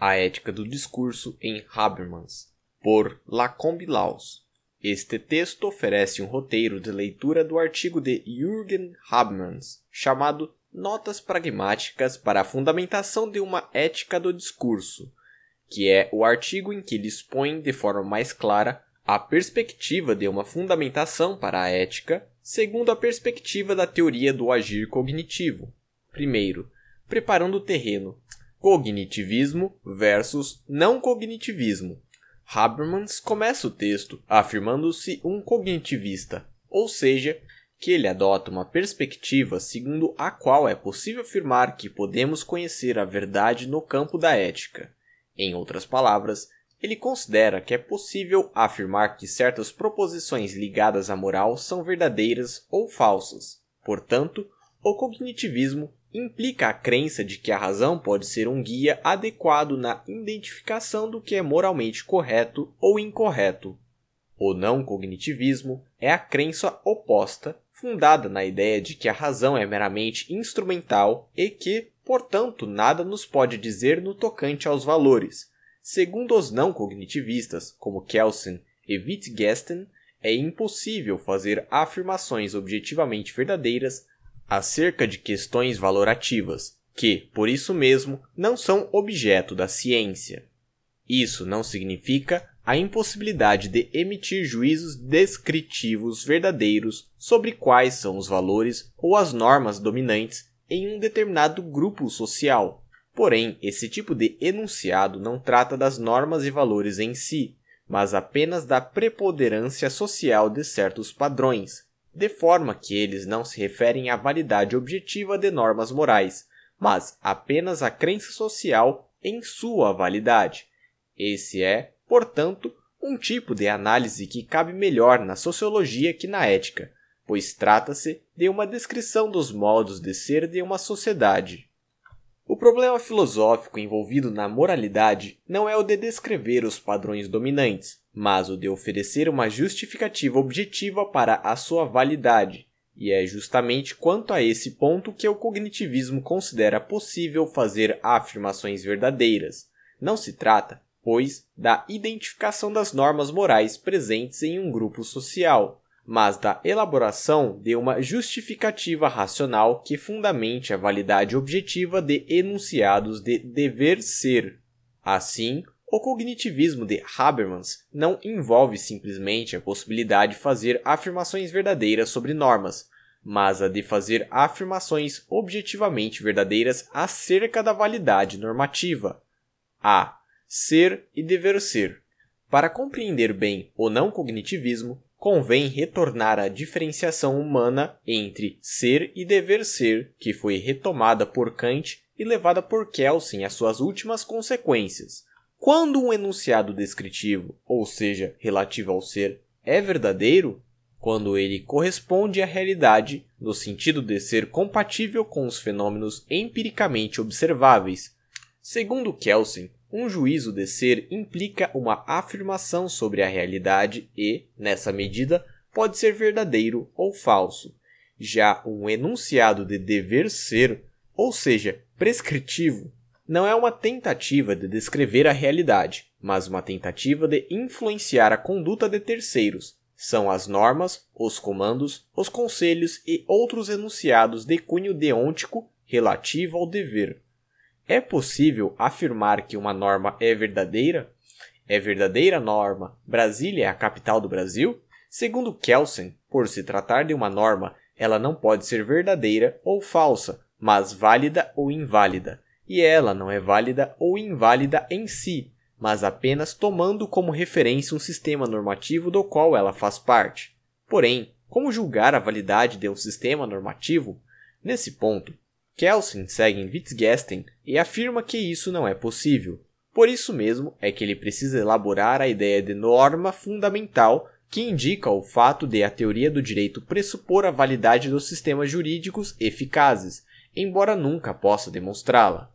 A Ética do Discurso em Habermas, por Lacombe Laws. Este texto oferece um roteiro de leitura do artigo de Jürgen Habermas, chamado Notas Pragmáticas para a Fundamentação de uma Ética do Discurso, que é o artigo em que ele expõe de forma mais clara a perspectiva de uma fundamentação para a ética segundo a perspectiva da teoria do agir cognitivo. Primeiro, preparando o terreno cognitivismo versus não cognitivismo. Habermas começa o texto afirmando-se um cognitivista, ou seja, que ele adota uma perspectiva segundo a qual é possível afirmar que podemos conhecer a verdade no campo da ética. Em outras palavras, ele considera que é possível afirmar que certas proposições ligadas à moral são verdadeiras ou falsas. Portanto, o cognitivismo implica a crença de que a razão pode ser um guia adequado na identificação do que é moralmente correto ou incorreto. O não cognitivismo é a crença oposta, fundada na ideia de que a razão é meramente instrumental e que, portanto, nada nos pode dizer no tocante aos valores. Segundo os não cognitivistas, como Kelsen e Wittgenstein, é impossível fazer afirmações objetivamente verdadeiras acerca de questões valorativas, que, por isso mesmo, não são objeto da ciência. Isso não significa a impossibilidade de emitir juízos descritivos verdadeiros sobre quais são os valores ou as normas dominantes em um determinado grupo social. Porém, esse tipo de enunciado não trata das normas e valores em si, mas apenas da preponderância social de certos padrões, de forma que eles não se referem à validade objetiva de normas morais, mas apenas à crença social em sua validade. Esse é, portanto, um tipo de análise que cabe melhor na sociologia que na ética, pois trata-se de uma descrição dos modos de ser de uma sociedade. O problema filosófico envolvido na moralidade não é o de descrever os padrões dominantes, mas o de oferecer uma justificativa objetiva para a sua validade. E é justamente quanto a esse ponto que o cognitivismo considera possível fazer afirmações verdadeiras. Não se trata, pois, da identificação das normas morais presentes em um grupo social, mas da elaboração de uma justificativa racional que fundamente a validade objetiva de enunciados de dever ser. Assim, o cognitivismo de Habermas não envolve simplesmente a possibilidade de fazer afirmações verdadeiras sobre normas, mas a de fazer afirmações objetivamente verdadeiras acerca da validade normativa. A. Ser e dever ser. Para compreender bem o não cognitivismo, convém retornar à diferenciação humana entre ser e dever ser, que foi retomada por Kant e levada por Kelsen às suas últimas consequências. Quando um enunciado descritivo, ou seja, relativo ao ser, é verdadeiro, quando ele corresponde à realidade, no sentido de ser compatível com os fenômenos empiricamente observáveis. Segundo Kelsen, um juízo de ser implica uma afirmação sobre a realidade e, nessa medida, pode ser verdadeiro ou falso. Já um enunciado de dever ser, ou seja, prescritivo, não é uma tentativa de descrever a realidade, mas uma tentativa de influenciar a conduta de terceiros. São as normas, os comandos, os conselhos e outros enunciados de cunho deontico relativo ao dever. É possível afirmar que uma norma é verdadeira? É verdadeira norma Brasília é a capital do Brasil? Segundo Kelsen, por se tratar de uma norma, ela não pode ser verdadeira ou falsa, mas válida ou inválida e ela não é válida ou inválida em si, mas apenas tomando como referência um sistema normativo do qual ela faz parte. Porém, como julgar a validade de um sistema normativo? Nesse ponto, Kelsen segue em Wittgenstein e afirma que isso não é possível. Por isso mesmo é que ele precisa elaborar a ideia de norma fundamental que indica o fato de a teoria do direito pressupor a validade dos sistemas jurídicos eficazes, embora nunca possa demonstrá-la.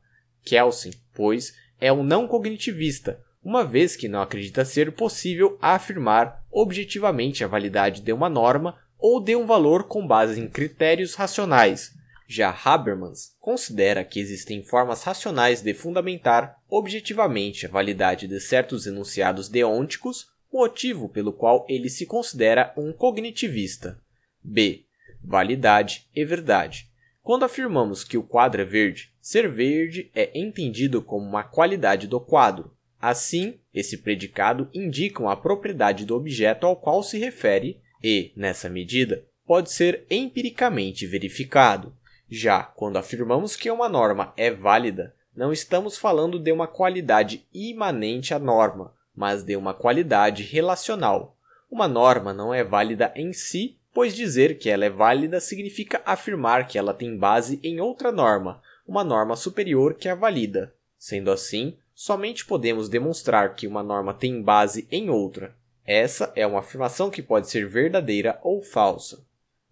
Kelsen, pois, é um não cognitivista, uma vez que não acredita ser possível afirmar objetivamente a validade de uma norma ou de um valor com base em critérios racionais. Já Habermas considera que existem formas racionais de fundamentar objetivamente a validade de certos enunciados deônticos, motivo pelo qual ele se considera um cognitivista. B. Validade e verdade. Quando afirmamos que o quadro é verde, ser verde é entendido como uma qualidade do quadro. Assim, esse predicado indica a propriedade do objeto ao qual se refere e, nessa medida, pode ser empiricamente verificado. Já quando afirmamos que uma norma é válida, não estamos falando de uma qualidade imanente à norma, mas de uma qualidade relacional. Uma norma não é válida em si, pois dizer que ela é válida significa afirmar que ela tem base em outra norma, uma norma superior que a valida. Sendo assim, somente podemos demonstrar que uma norma tem base em outra. Essa é uma afirmação que pode ser verdadeira ou falsa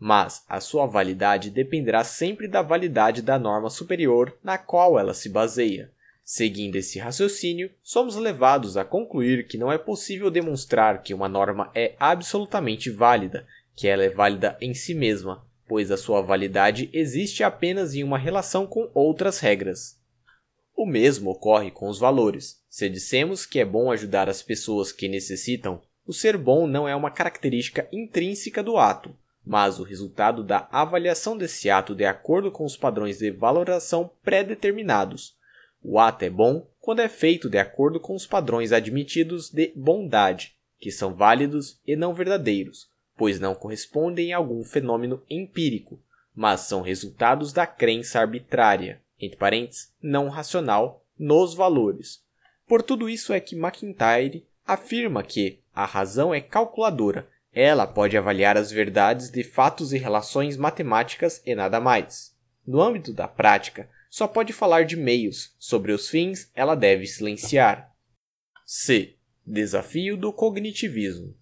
mas a sua validade dependerá sempre da validade da norma superior na qual ela se baseia. Seguindo esse raciocínio, somos levados a concluir que não é possível demonstrar que uma norma é absolutamente válida, que ela é válida em si mesma, pois a sua validade existe apenas em uma relação com outras regras. O mesmo ocorre com os valores. Se dissemos que é bom ajudar as pessoas que necessitam, o ser bom não é uma característica intrínseca do ato, mas o resultado da avaliação desse ato de acordo com os padrões de valoração pré-determinados. O ato é bom quando é feito de acordo com os padrões admitidos de bondade, que são válidos e não verdadeiros, pois não correspondem a algum fenômeno empírico, mas são resultados da crença arbitrária, entre parênteses, não racional, nos valores. Por tudo isso é que McIntyre afirma que a razão é calculadora ela pode avaliar as verdades de fatos e relações matemáticas e nada mais. No âmbito da prática, só pode falar de meios, sobre os fins ela deve silenciar. C. Desafio do cognitivismo.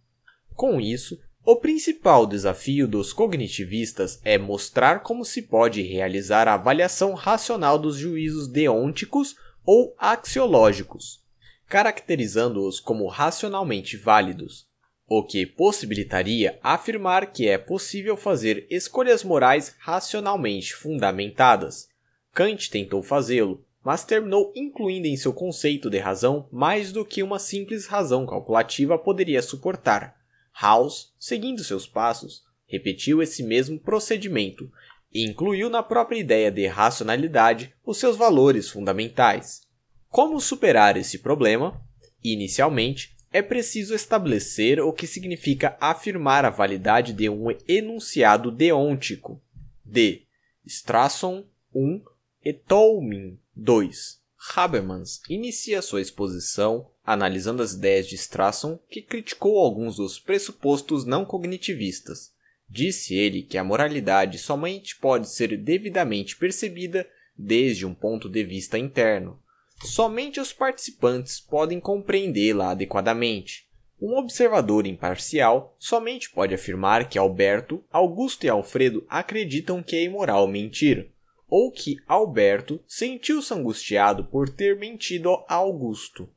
Com isso, o principal desafio dos cognitivistas é mostrar como se pode realizar a avaliação racional dos juízos deônticos ou axiológicos, caracterizando-os como racionalmente válidos, o que possibilitaria afirmar que é possível fazer escolhas morais racionalmente fundamentadas. Kant tentou fazê-lo, mas terminou incluindo em seu conceito de razão mais do que uma simples razão calculativa poderia suportar. House, seguindo seus passos, repetiu esse mesmo procedimento e incluiu na própria ideia de racionalidade os seus valores fundamentais. Como superar esse problema? Inicialmente, é preciso estabelecer o que significa afirmar a validade de um enunciado deôntico. D. Strasson 1 e Tolmin 2. Habermas inicia sua exposição analisando as ideias de Strasson, que criticou alguns dos pressupostos não cognitivistas. Disse ele que a moralidade somente pode ser devidamente percebida desde um ponto de vista interno, Somente os participantes podem compreendê-la adequadamente. Um observador imparcial somente pode afirmar que Alberto, Augusto e Alfredo acreditam que é imoral mentir, ou que Alberto sentiu-se angustiado por ter mentido a Augusto.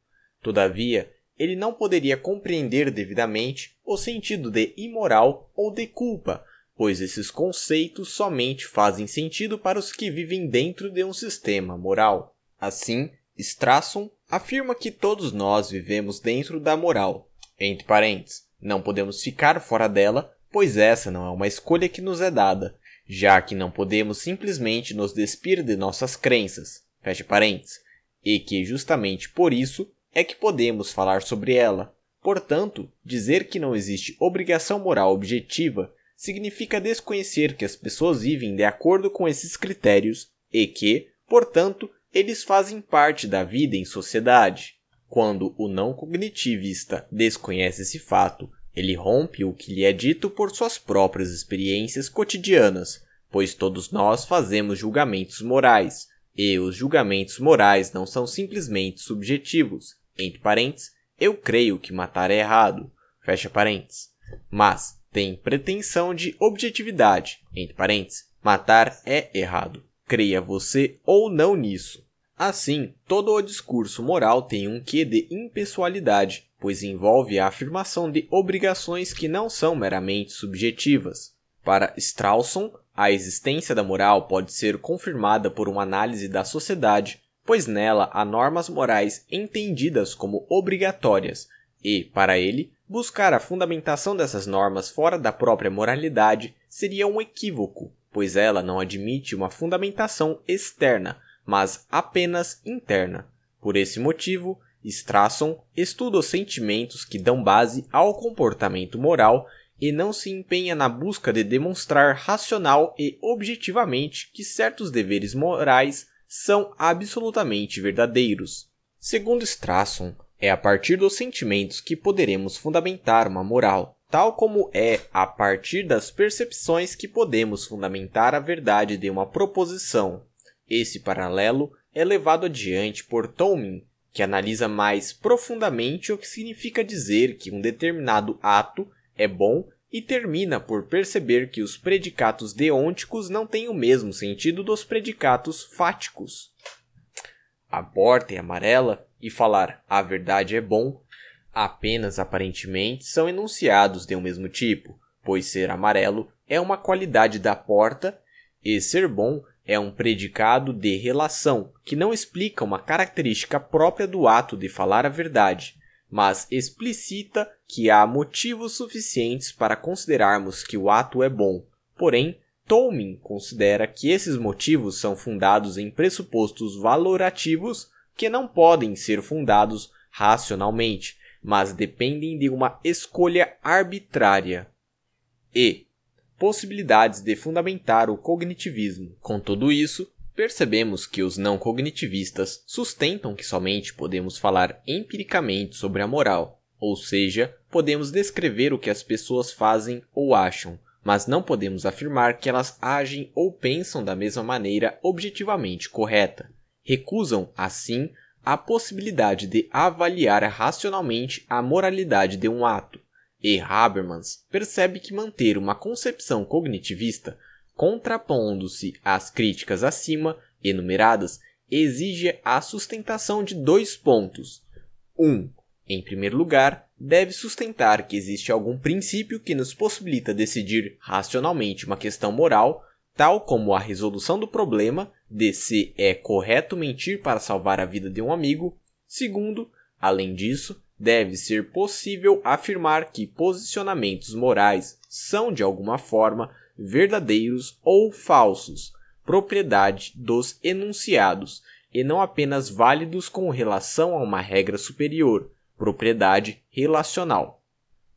Todavia, ele não poderia compreender devidamente o sentido de imoral ou de culpa, pois esses conceitos somente fazem sentido para os que vivem dentro de um sistema moral. Assim, Strasson afirma que todos nós vivemos dentro da moral. Entre parênteses, não podemos ficar fora dela, pois essa não é uma escolha que nos é dada, já que não podemos simplesmente nos despir de nossas crenças. Fecha parênteses. E que justamente por isso é que podemos falar sobre ela. Portanto, dizer que não existe obrigação moral objetiva significa desconhecer que as pessoas vivem de acordo com esses critérios e que, portanto, eles fazem parte da vida em sociedade. Quando o não cognitivista desconhece esse fato, ele rompe o que lhe é dito por suas próprias experiências cotidianas, pois todos nós fazemos julgamentos morais, e os julgamentos morais não são simplesmente subjetivos. Entre parênteses, eu creio que matar é errado. Fecha parênteses. Mas tem pretensão de objetividade. Entre parênteses, matar é errado. Creia você ou não nisso. Assim, todo o discurso moral tem um quê de impessoalidade, pois envolve a afirmação de obrigações que não são meramente subjetivas. Para Strawson, a existência da moral pode ser confirmada por uma análise da sociedade, pois nela há normas morais entendidas como obrigatórias, e, para ele, buscar a fundamentação dessas normas fora da própria moralidade seria um equívoco, pois ela não admite uma fundamentação externa, mas apenas interna. Por esse motivo, Strason estuda os sentimentos que dão base ao comportamento moral e não se empenha na busca de demonstrar racional e objetivamente que certos deveres morais são absolutamente verdadeiros. Segundo Strason, é a partir dos sentimentos que poderemos fundamentar uma moral, tal como é a partir das percepções que podemos fundamentar a verdade de uma proposição. Esse paralelo é levado adiante por Tolmin, que analisa mais profundamente o que significa dizer que um determinado ato é bom e termina por perceber que os predicatos deônticos não têm o mesmo sentido dos predicatos fáticos. A porta é amarela e falar a verdade é bom apenas aparentemente são enunciados de um mesmo tipo, pois ser amarelo é uma qualidade da porta e ser bom é um predicado de relação que não explica uma característica própria do ato de falar a verdade, mas explicita que há motivos suficientes para considerarmos que o ato é bom. Porém, Tolmin considera que esses motivos são fundados em pressupostos valorativos que não podem ser fundados racionalmente, mas dependem de uma escolha arbitrária. E possibilidades de fundamentar o cognitivismo. Com tudo isso, percebemos que os não cognitivistas sustentam que somente podemos falar empiricamente sobre a moral, ou seja, podemos descrever o que as pessoas fazem ou acham, mas não podemos afirmar que elas agem ou pensam da mesma maneira objetivamente correta. Recusam, assim, a possibilidade de avaliar racionalmente a moralidade de um ato, e Habermas percebe que manter uma concepção cognitivista, contrapondo-se às críticas acima enumeradas, exige a sustentação de dois pontos. 1. Um, em primeiro lugar, deve sustentar que existe algum princípio que nos possibilita decidir racionalmente uma questão moral, tal como a resolução do problema de se é correto mentir para salvar a vida de um amigo. Segundo, além disso, deve ser possível afirmar que posicionamentos morais são de alguma forma verdadeiros ou falsos, propriedade dos enunciados, e não apenas válidos com relação a uma regra superior, propriedade relacional.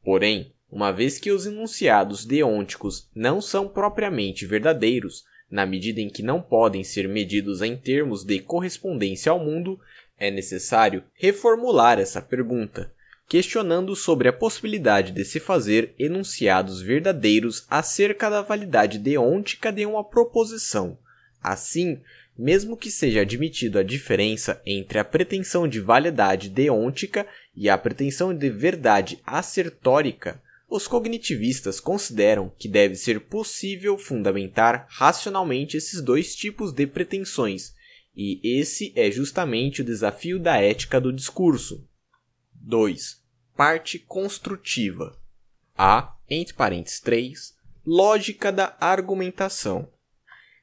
Porém, uma vez que os enunciados deônticos não são propriamente verdadeiros, na medida em que não podem ser medidos em termos de correspondência ao mundo, é necessário reformular essa pergunta, questionando sobre a possibilidade de se fazer enunciados verdadeiros acerca da validade deôntica de uma proposição. Assim, mesmo que seja admitido a diferença entre a pretensão de validade deôntica e a pretensão de verdade assertórica, os cognitivistas consideram que deve ser possível fundamentar racionalmente esses dois tipos de pretensões e esse é justamente o desafio da ética do discurso. 2. Parte construtiva. A, entre parênteses 3, lógica da argumentação.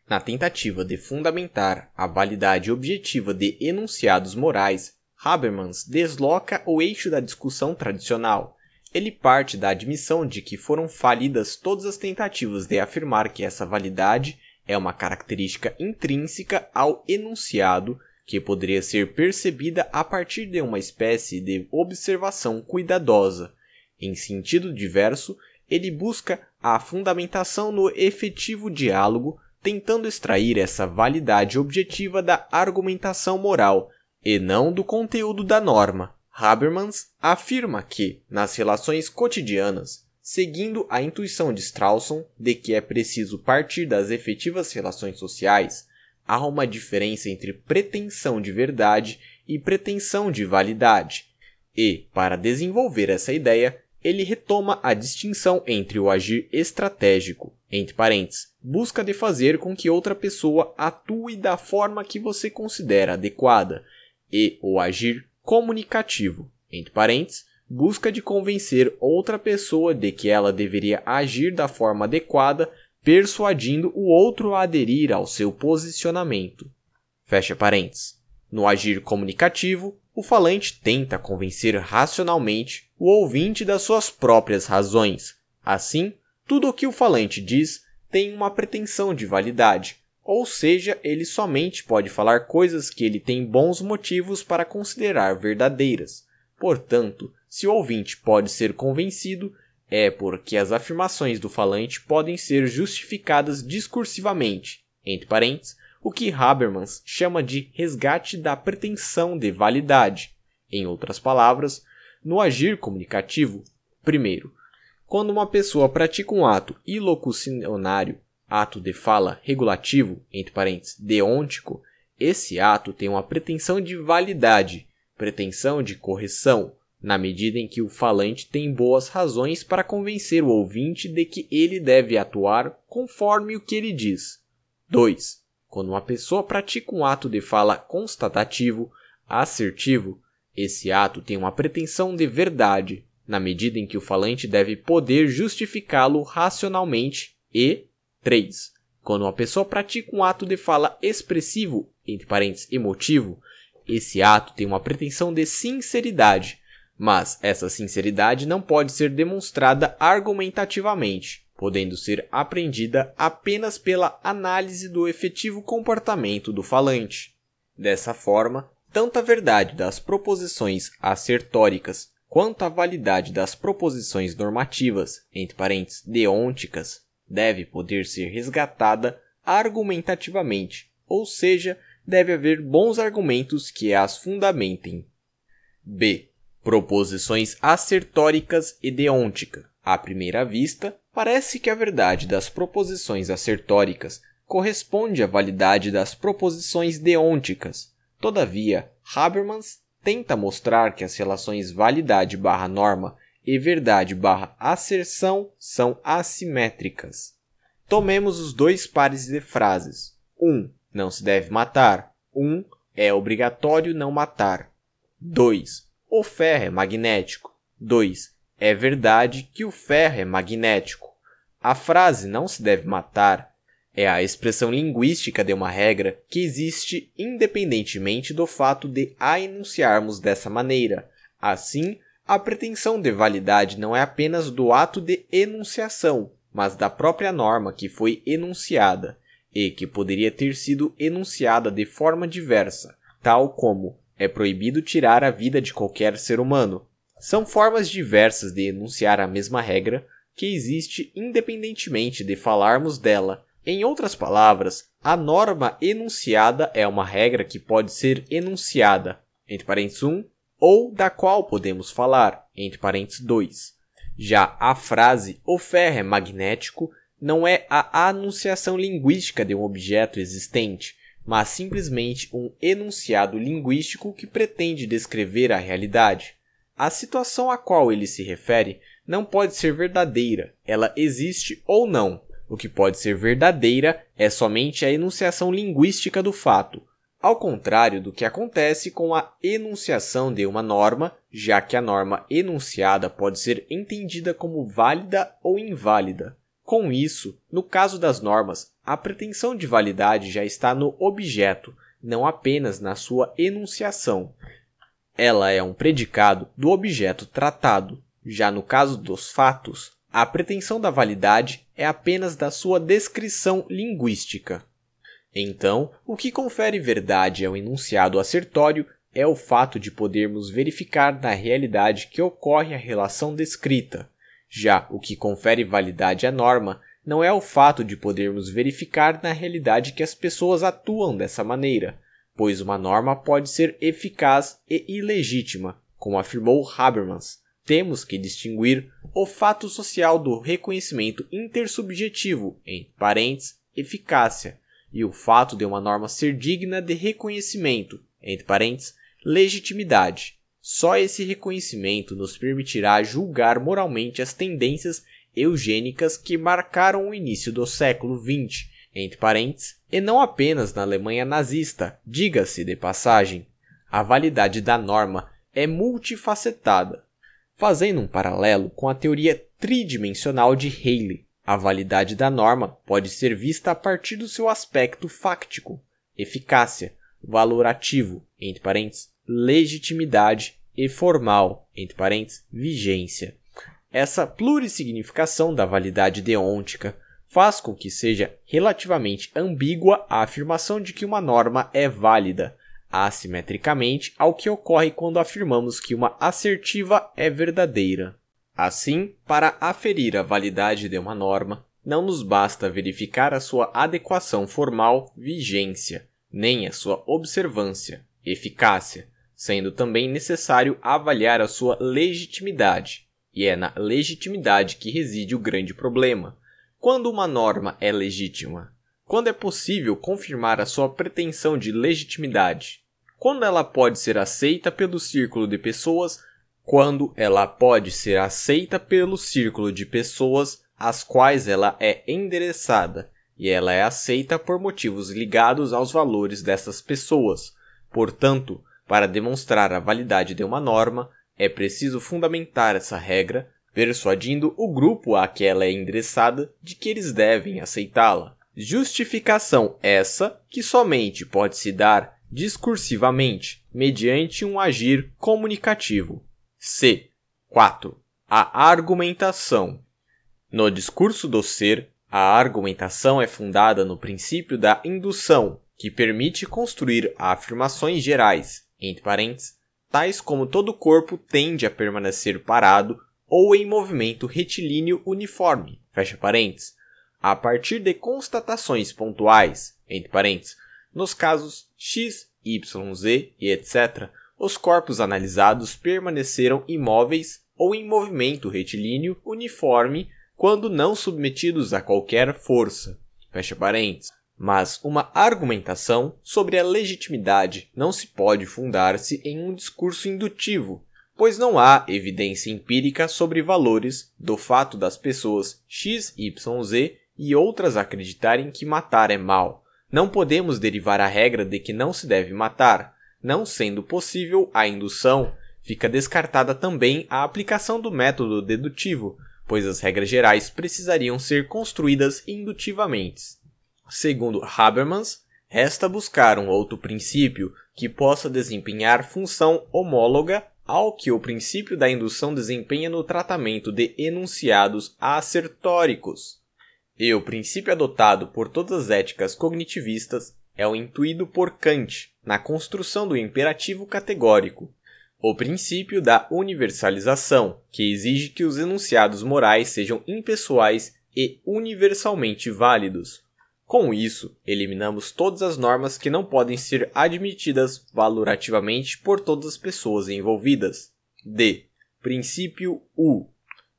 Na tentativa de fundamentar a validade objetiva de enunciados morais, Habermas desloca o eixo da discussão tradicional. Ele parte da admissão de que foram falidas todas as tentativas de afirmar que essa validade é uma característica intrínseca ao enunciado que poderia ser percebida a partir de uma espécie de observação cuidadosa. Em sentido diverso, ele busca a fundamentação no efetivo diálogo, tentando extrair essa validade objetiva da argumentação moral e não do conteúdo da norma. Habermas afirma que, nas relações cotidianas, seguindo a intuição de Strawson de que é preciso partir das efetivas relações sociais, há uma diferença entre pretensão de verdade e pretensão de validade. E, para desenvolver essa ideia, ele retoma a distinção entre o agir estratégico, entre parênteses, busca de fazer com que outra pessoa atue da forma que você considera adequada, e o agir comunicativo, entre parênteses, busca de convencer outra pessoa de que ela deveria agir da forma adequada, persuadindo o outro a aderir ao seu posicionamento. Fecha parênteses. No agir comunicativo, o falante tenta convencer racionalmente o ouvinte das suas próprias razões. Assim, tudo o que o falante diz tem uma pretensão de validade, ou seja, ele somente pode falar coisas que ele tem bons motivos para considerar verdadeiras. Portanto, se o ouvinte pode ser convencido, é porque as afirmações do falante podem ser justificadas discursivamente, entre parênteses, o que Habermas chama de resgate da pretensão de validade. Em outras palavras, no agir comunicativo, primeiro, quando uma pessoa pratica um ato ilocucionário, ato de fala regulativo, entre parênteses, deôntico, esse ato tem uma pretensão de validade, pretensão de correção, na medida em que o falante tem boas razões para convencer o ouvinte de que ele deve atuar conforme o que ele diz. 2. Quando uma pessoa pratica um ato de fala constatativo, assertivo, esse ato tem uma pretensão de verdade, na medida em que o falante deve poder justificá-lo racionalmente. E 3. Quando uma pessoa pratica um ato de fala expressivo, entre parênteses, emotivo, esse ato tem uma pretensão de sinceridade, mas essa sinceridade não pode ser demonstrada argumentativamente podendo ser aprendida apenas pela análise do efetivo comportamento do falante. Dessa forma, tanto a verdade das proposições assertóricas quanto a validade das proposições normativas, entre parênteses, deônticas, deve poder ser resgatada argumentativamente, ou seja, deve haver bons argumentos que as fundamentem. B. Proposições assertóricas e deôntica. À primeira vista, Parece que a verdade das proposições assertóricas corresponde à validade das proposições deônticas. Todavia, Habermas tenta mostrar que as relações validade barra norma e verdade barra asserção são assimétricas. Tomemos os dois pares de frases. 1. Um, não se deve matar. 1. Um, é obrigatório não matar. 2. O ferro é magnético. 2. É verdade que o ferro é magnético. A frase não se deve matar é a expressão linguística de uma regra que existe independentemente do fato de a enunciarmos dessa maneira. Assim, a pretensão de validade não é apenas do ato de enunciação, mas da própria norma que foi enunciada e que poderia ter sido enunciada de forma diversa, tal como é proibido tirar a vida de qualquer ser humano, são formas diversas de enunciar a mesma regra que existe independentemente de falarmos dela. Em outras palavras, a norma enunciada é uma regra que pode ser enunciada, entre parênteses 1, ou da qual podemos falar, entre parênteses 2. Já a frase o ferro é magnético não é a anunciação linguística de um objeto existente, mas simplesmente um enunciado linguístico que pretende descrever a realidade. A situação a qual ele se refere não pode ser verdadeira, ela existe ou não. O que pode ser verdadeira é somente a enunciação linguística do fato, ao contrário do que acontece com a enunciação de uma norma, já que a norma enunciada pode ser entendida como válida ou inválida. Com isso, no caso das normas, a pretensão de validade já está no objeto, não apenas na sua enunciação. Ela é um predicado do objeto tratado. Já no caso dos fatos, a pretensão da validade é apenas da sua descrição linguística. Então, o que confere verdade ao enunciado assertório é o fato de podermos verificar na realidade que ocorre a relação descrita. Já o que confere validade à norma não é o fato de podermos verificar na realidade que as pessoas atuam dessa maneira, pois uma norma pode ser eficaz e ilegítima, como afirmou Habermas. Temos que distinguir o fato social do reconhecimento intersubjetivo, parênteses, eficácia, e o fato de uma norma ser digna de reconhecimento, entre legitimidade. Só esse reconhecimento nos permitirá julgar moralmente as tendências eugênicas que marcaram o início do século XX entre parênteses, e não apenas na Alemanha nazista, diga-se de passagem. A validade da norma é multifacetada. Fazendo um paralelo com a teoria tridimensional de Haley, a validade da norma pode ser vista a partir do seu aspecto fáctico, eficácia, valorativo, entre parênteses, legitimidade e formal, entre parênteses, vigência. Essa plurissignificação da validade deôntica faz com que seja relativamente ambígua a afirmação de que uma norma é válida, assimetricamente ao que ocorre quando afirmamos que uma assertiva é verdadeira. Assim, para aferir a validade de uma norma, não nos basta verificar a sua adequação formal, vigência, nem a sua observância, eficácia, sendo também necessário avaliar a sua legitimidade. E é na legitimidade que reside o grande problema. Quando uma norma é legítima? Quando é possível confirmar a sua pretensão de legitimidade? Quando ela pode ser aceita pelo círculo de pessoas? Quando ela pode ser aceita pelo círculo de pessoas às quais ela é endereçada, e ela é aceita por motivos ligados aos valores dessas pessoas. Portanto, para demonstrar a validade de uma norma, é preciso fundamentar essa regra, persuadindo o grupo a que ela é endereçada de que eles devem aceitá-la. Justificação essa que somente pode se dar discursivamente, mediante um agir comunicativo. C. 4. A argumentação. No discurso do ser, a argumentação é fundada no princípio da indução, que permite construir afirmações gerais, entre parênteses, tais como todo corpo tende a permanecer parado ou em movimento retilíneo uniforme, fecha parênteses, a partir de constatações pontuais, entre parênteses, nos casos X, Y, Z e etc., os corpos analisados permaneceram imóveis ou em movimento retilíneo uniforme quando não submetidos a qualquer força. Fecha parênteses. Mas uma argumentação sobre a legitimidade não se pode fundar-se em um discurso indutivo, pois não há evidência empírica sobre valores do fato das pessoas X, Y, Z e outras acreditarem que matar é mal. Não podemos derivar a regra de que não se deve matar. Não sendo possível a indução, fica descartada também a aplicação do método dedutivo, pois as regras gerais precisariam ser construídas indutivamente. Segundo Habermas, resta buscar um outro princípio que possa desempenhar função homóloga ao que o princípio da indução desempenha no tratamento de enunciados assertóricos. E o princípio adotado por todas as éticas cognitivistas é o intuído por Kant na construção do imperativo categórico, o princípio da universalização, que exige que os enunciados morais sejam impessoais e universalmente válidos. Com isso, eliminamos todas as normas que não podem ser admitidas valorativamente por todas as pessoas envolvidas. D. Princípio U.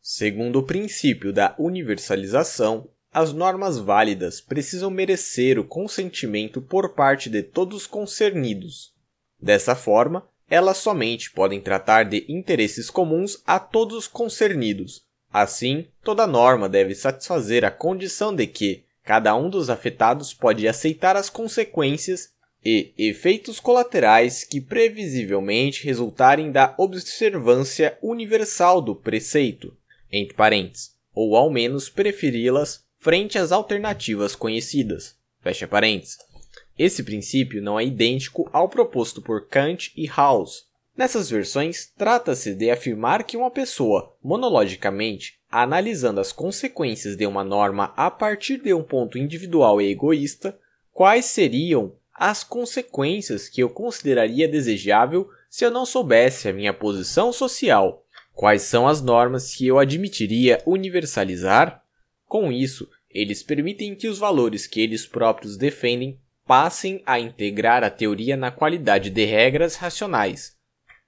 Segundo o princípio da universalização, as normas válidas precisam merecer o consentimento por parte de todos os concernidos. Dessa forma, elas somente podem tratar de interesses comuns a todos os concernidos. Assim, toda norma deve satisfazer a condição de que cada um dos afetados pode aceitar as consequências e efeitos colaterais que previsivelmente resultarem da observância universal do preceito, entre parênteses, ou ao menos preferi-las frente às alternativas conhecidas, fecha parênteses. Esse princípio não é idêntico ao proposto por Kant e Rawls. Nessas versões, trata-se de afirmar que uma pessoa, monologicamente, analisando as consequências de uma norma a partir de um ponto individual e egoísta, quais seriam as consequências que eu consideraria desejável se eu não soubesse a minha posição social? Quais são as normas que eu admitiria universalizar? Com isso, eles permitem que os valores que eles próprios defendem passem a integrar a teoria na qualidade de regras racionais.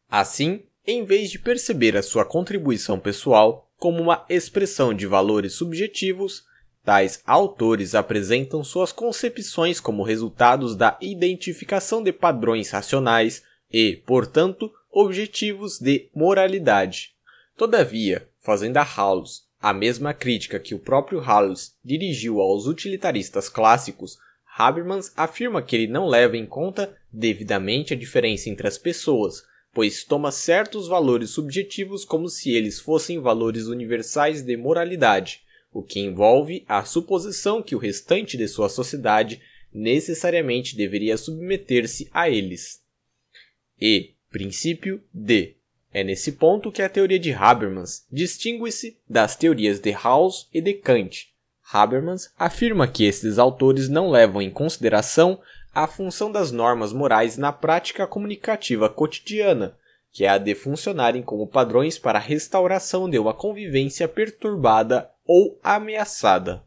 Assim, em vez de perceber a sua contribuição pessoal como uma expressão de valores subjetivos, tais autores apresentam suas concepções como resultados da identificação de padrões racionais e, portanto, objetivos de moralidade. Todavia, fazendo a House a mesma crítica que o próprio Hallus dirigiu aos utilitaristas clássicos Habermas afirma que ele não leva em conta devidamente a diferença entre as pessoas, pois toma certos valores subjetivos como se eles fossem valores universais de moralidade, o que envolve a suposição que o restante de sua sociedade necessariamente deveria submeter-se a eles. E, princípio D. É nesse ponto que a teoria de Habermas distingue-se das teorias de Rawls e de Kant. Habermas afirma que esses autores não levam em consideração a função das normas morais na prática comunicativa cotidiana, que é a de funcionarem como padrões para a restauração de uma convivência perturbada ou ameaçada.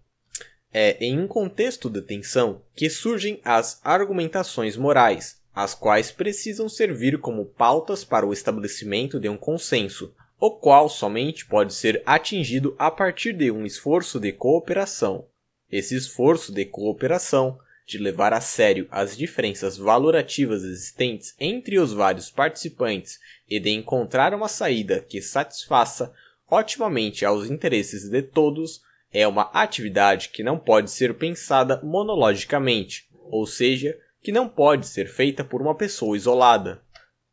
É em um contexto de tensão que surgem as argumentações morais, as quais precisam servir como pautas para o estabelecimento de um consenso, o qual somente pode ser atingido a partir de um esforço de cooperação. Esse esforço de cooperação, de levar a sério as diferenças valorativas existentes entre os vários participantes e de encontrar uma saída que satisfaça otimamente aos interesses de todos, é uma atividade que não pode ser pensada monologicamente, ou seja, que não pode ser feita por uma pessoa isolada.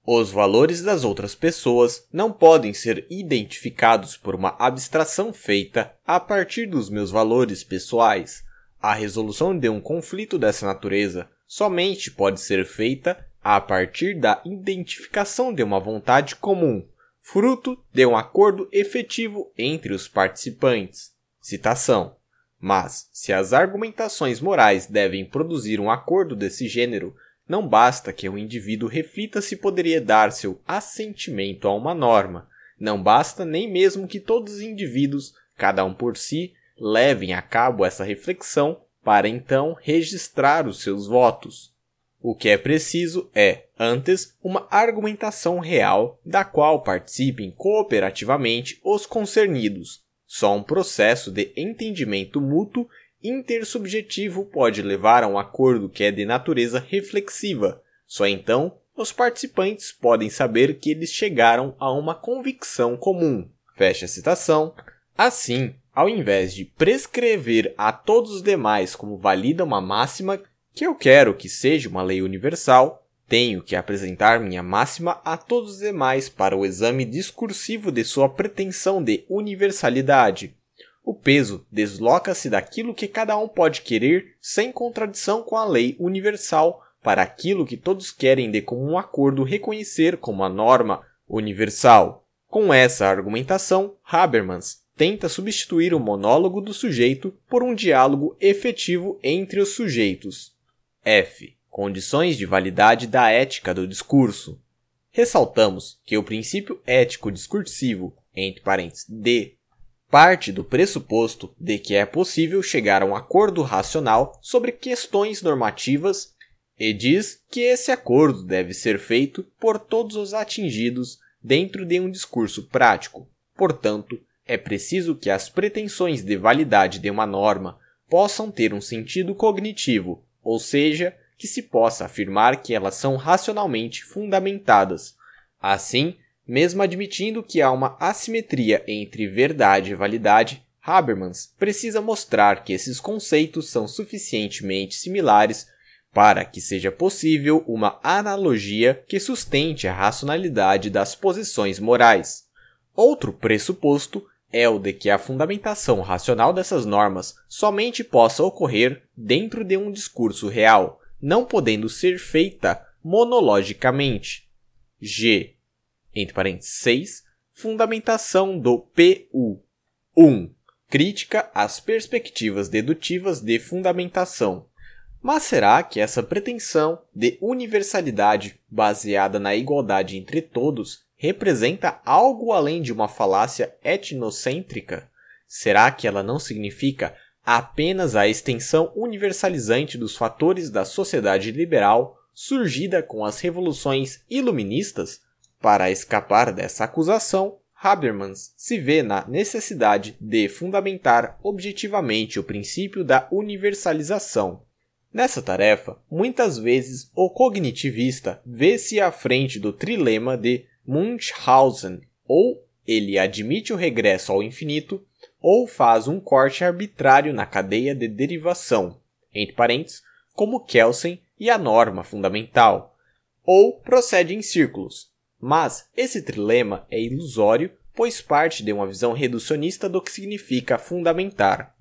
Os valores das outras pessoas não podem ser identificados por uma abstração feita a partir dos meus valores pessoais. A resolução de um conflito dessa natureza somente pode ser feita a partir da identificação de uma vontade comum, fruto de um acordo efetivo entre os participantes. Citação. Mas, se as argumentações morais devem produzir um acordo desse gênero, não basta que o indivíduo reflita se poderia dar seu assentimento a uma norma. Não basta nem mesmo que todos os indivíduos, cada um por si, levem a cabo essa reflexão para então registrar os seus votos. O que é preciso é, antes, uma argumentação real da qual participem cooperativamente os concernidos, só um processo de entendimento mútuo intersubjetivo pode levar a um acordo que é de natureza reflexiva. Só então os participantes podem saber que eles chegaram a uma convicção comum. Fecha a citação. Assim, ao invés de prescrever a todos os demais como valida uma máxima que eu quero que seja uma lei universal, tenho que apresentar minha máxima a todos os demais para o exame discursivo de sua pretensão de universalidade. O peso desloca-se daquilo que cada um pode querer sem contradição com a lei universal para aquilo que todos querem de comum acordo reconhecer como a norma universal. Com essa argumentação, Habermas tenta substituir o monólogo do sujeito por um diálogo efetivo entre os sujeitos. F. Condições de validade da ética do discurso. Ressaltamos que o princípio ético discursivo, entre parênteses, D, parte do pressuposto de que é possível chegar a um acordo racional sobre questões normativas e diz que esse acordo deve ser feito por todos os atingidos dentro de um discurso prático. Portanto, é preciso que as pretensões de validade de uma norma possam ter um sentido cognitivo, ou seja, que se possa afirmar que elas são racionalmente fundamentadas. Assim, mesmo admitindo que há uma assimetria entre verdade e validade, Habermas precisa mostrar que esses conceitos são suficientemente similares para que seja possível uma analogia que sustente a racionalidade das posições morais. Outro pressuposto é o de que a fundamentação racional dessas normas somente possa ocorrer dentro de um discurso real, não podendo ser feita monologicamente. G. Entre parênteses 6. Fundamentação do PU. 1. Crítica às perspectivas dedutivas de fundamentação. Mas será que essa pretensão de universalidade baseada na igualdade entre todos representa algo além de uma falácia etnocêntrica? Será que ela não significa apenas a extensão universalizante dos fatores da sociedade liberal surgida com as revoluções iluministas? Para escapar dessa acusação, Habermas se vê na necessidade de fundamentar objetivamente o princípio da universalização. Nessa tarefa, muitas vezes o cognitivista vê-se à frente do trilema de Munchausen, ou ele admite o regresso ao infinito, ou faz um corte arbitrário na cadeia de derivação, entre parênteses, como Kelsen e a norma fundamental, ou procede em círculos. Mas esse trilema é ilusório, pois parte de uma visão reducionista do que significa fundamentar.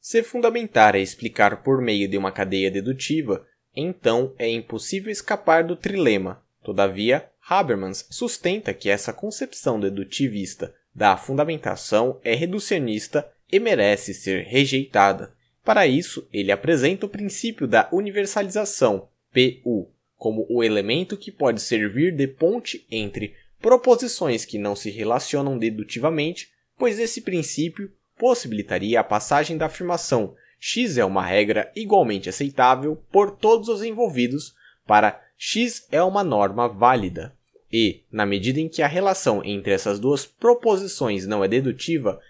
Se fundamentar é explicar por meio de uma cadeia dedutiva, então é impossível escapar do trilema. Todavia, Habermas sustenta que essa concepção dedutivista da fundamentação é reducionista e merece ser rejeitada. Para isso, ele apresenta o princípio da universalização, PU, como o elemento que pode servir de ponte entre proposições que não se relacionam dedutivamente, pois esse princípio possibilitaria a passagem da afirmação x é uma regra igualmente aceitável por todos os envolvidos para x é uma norma válida. E, na medida em que a relação entre essas duas proposições não é dedutiva,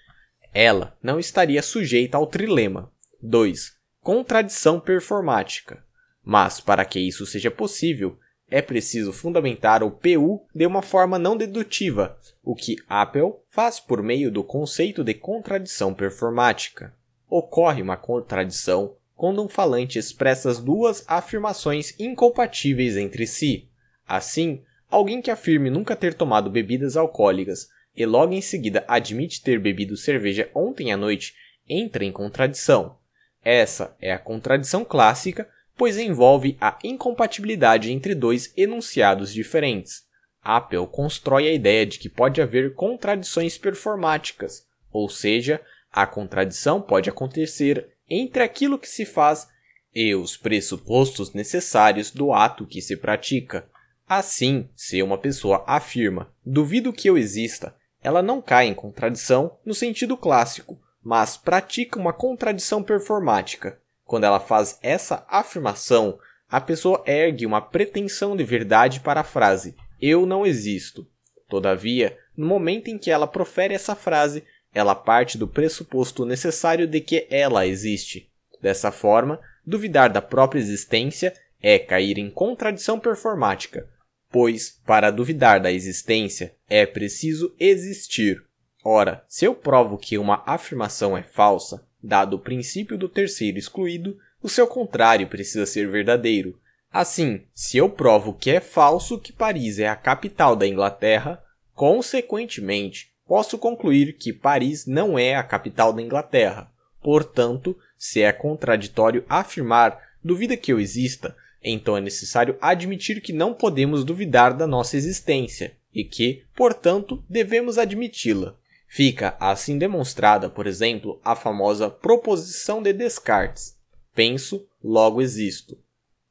ela não estaria sujeita ao trilema. 2. Contradição performática. Mas, para que isso seja possível, é preciso fundamentar o PU de uma forma não dedutiva, o que Apple faz por meio do conceito de contradição performática. Ocorre uma contradição quando um falante expressa as duas afirmações incompatíveis entre si. Assim, alguém que afirme nunca ter tomado bebidas alcoólicas e logo em seguida admite ter bebido cerveja ontem à noite entra em contradição. Essa é a contradição clássica, pois envolve a incompatibilidade entre dois enunciados diferentes. Apple constrói a ideia de que pode haver contradições performáticas, ou seja, a contradição pode acontecer entre aquilo que se faz e os pressupostos necessários do ato que se pratica. Assim, se uma pessoa afirma duvido que eu exista, ela não cai em contradição no sentido clássico, mas pratica uma contradição performática. Quando ela faz essa afirmação, a pessoa ergue uma pretensão de verdade para a frase eu não existo. Todavia, no momento em que ela profere essa frase, ela parte do pressuposto necessário de que ela existe. Dessa forma, duvidar da própria existência é cair em contradição performática, pois, para duvidar da existência, é preciso existir. Ora, se eu provo que uma afirmação é falsa, dado o princípio do terceiro excluído, o seu contrário precisa ser verdadeiro. Assim, se eu provo que é falso que Paris é a capital da Inglaterra, consequentemente, posso concluir que Paris não é a capital da Inglaterra. Portanto, se é contraditório afirmar duvida que eu exista, então é necessário admitir que não podemos duvidar da nossa existência e que, portanto, devemos admiti-la. Fica assim demonstrada, por exemplo, a famosa proposição de Descartes: penso, logo existo.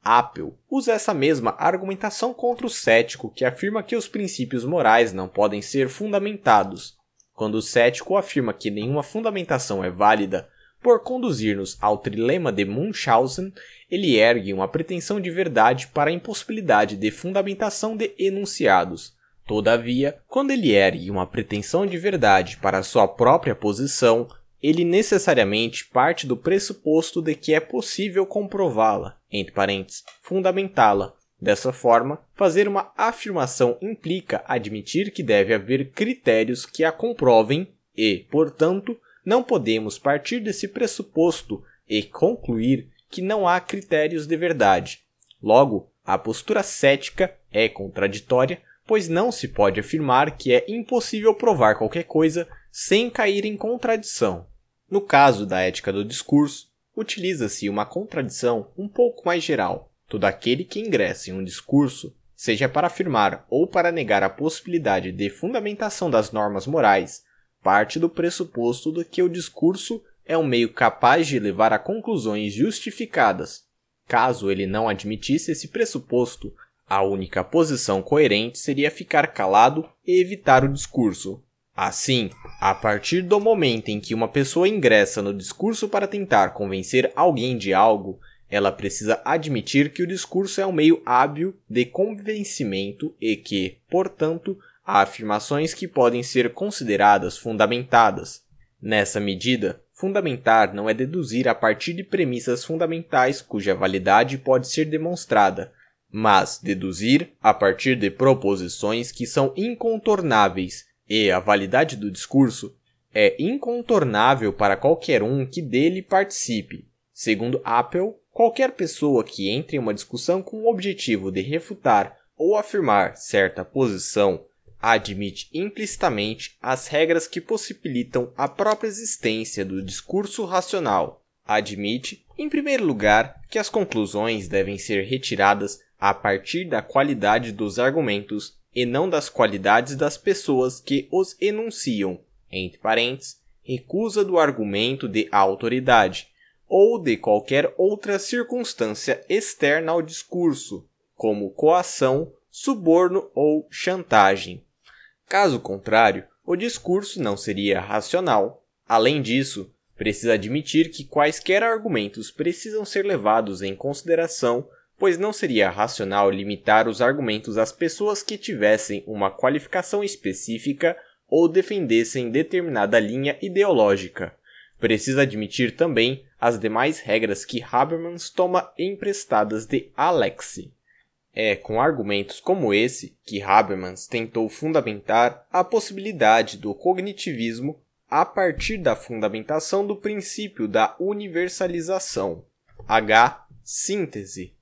Apple usa essa mesma argumentação contra o cético que afirma que os princípios morais não podem ser fundamentados. Quando o cético afirma que nenhuma fundamentação é válida por conduzir-nos ao trilema de Munchausen, ele ergue uma pretensão de verdade para a impossibilidade de fundamentação de enunciados. Todavia, quando ele ergue uma pretensão de verdade para sua própria posição, ele necessariamente parte do pressuposto de que é possível comprová-la, entre parênteses, fundamentá-la. Dessa forma, fazer uma afirmação implica admitir que deve haver critérios que a comprovem e, portanto, não podemos partir desse pressuposto e concluir que não há critérios de verdade. Logo, a postura cética é contraditória, pois não se pode afirmar que é impossível provar qualquer coisa sem cair em contradição. No caso da ética do discurso, utiliza-se uma contradição um pouco mais geral. Todo aquele que ingressa em um discurso, seja para afirmar ou para negar a possibilidade de fundamentação das normas morais, parte do pressuposto de que o discurso é um meio capaz de levar a conclusões justificadas. Caso ele não admitisse esse pressuposto, a única posição coerente seria ficar calado e evitar o discurso. Assim, a partir do momento em que uma pessoa ingressa no discurso para tentar convencer alguém de algo, ela precisa admitir que o discurso é um meio hábil de convencimento e que, portanto, há afirmações que podem ser consideradas fundamentadas. Nessa medida, fundamentar não é deduzir a partir de premissas fundamentais cuja validade pode ser demonstrada, mas deduzir a partir de proposições que são incontornáveis e a validade do discurso é incontornável para qualquer um que dele participe. Segundo Apple, qualquer pessoa que entre em uma discussão com o objetivo de refutar ou afirmar certa posição admite implicitamente as regras que possibilitam a própria existência do discurso racional. admite, em primeiro lugar, que as conclusões devem ser retiradas a partir da qualidade dos argumentos e não das qualidades das pessoas que os enunciam, entre parênteses, recusa do argumento de autoridade ou de qualquer outra circunstância externa ao discurso, como coação, suborno ou chantagem. Caso contrário, o discurso não seria racional. Além disso, precisa admitir que quaisquer argumentos precisam ser levados em consideração, pois não seria racional limitar os argumentos às pessoas que tivessem uma qualificação específica ou defendessem determinada linha ideológica. Precisa admitir também as demais regras que Habermas toma emprestadas de Alexi. É com argumentos como esse que Habermas tentou fundamentar a possibilidade do cognitivismo a partir da fundamentação do princípio da universalização. H. Síntese.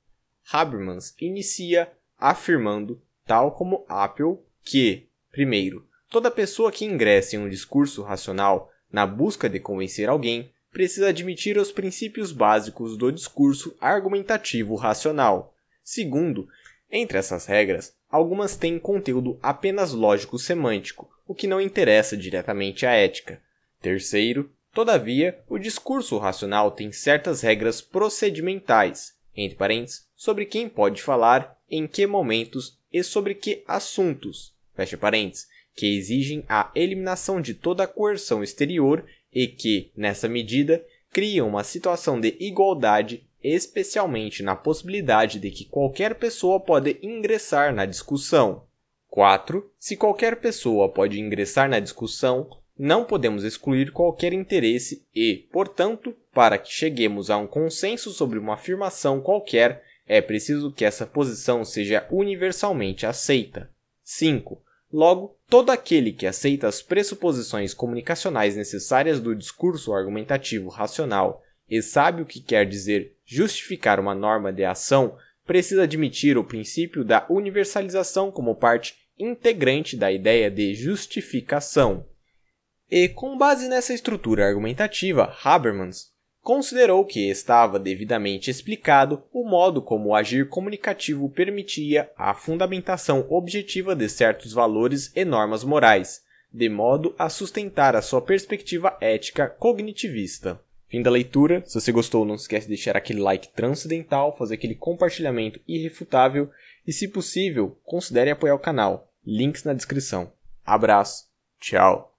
Habermas inicia afirmando, tal como Apple, que, primeiro, toda pessoa que ingressa em um discurso racional na busca de convencer alguém precisa admitir os princípios básicos do discurso argumentativo racional. Segundo, entre essas regras, algumas têm conteúdo apenas lógico-semântico, o que não interessa diretamente à ética. Terceiro, todavia, o discurso racional tem certas regras procedimentais, entre parênteses, sobre quem pode falar, em que momentos e sobre que assuntos, fecha parênteses, que exigem a eliminação de toda coerção exterior e que, nessa medida, criam uma situação de igualdade especialmente na possibilidade de que qualquer pessoa pode ingressar na discussão. 4. Se qualquer pessoa pode ingressar na discussão, não podemos excluir qualquer interesse e, portanto, para que cheguemos a um consenso sobre uma afirmação qualquer, é preciso que essa posição seja universalmente aceita. 5. Logo, todo aquele que aceita as pressuposições comunicacionais necessárias do discurso argumentativo racional e sabe o que quer dizer justificar uma norma de ação, precisa admitir o princípio da universalização como parte integrante da ideia de justificação. E, com base nessa estrutura argumentativa, Habermas considerou que estava devidamente explicado o modo como o agir comunicativo permitia a fundamentação objetiva de certos valores e normas morais, de modo a sustentar a sua perspectiva ética cognitivista. Fim da leitura. Se você gostou, não esquece de deixar aquele like transcendental, fazer aquele compartilhamento irrefutável e, se possível, considere apoiar o canal. Links na descrição. Abraço. Tchau.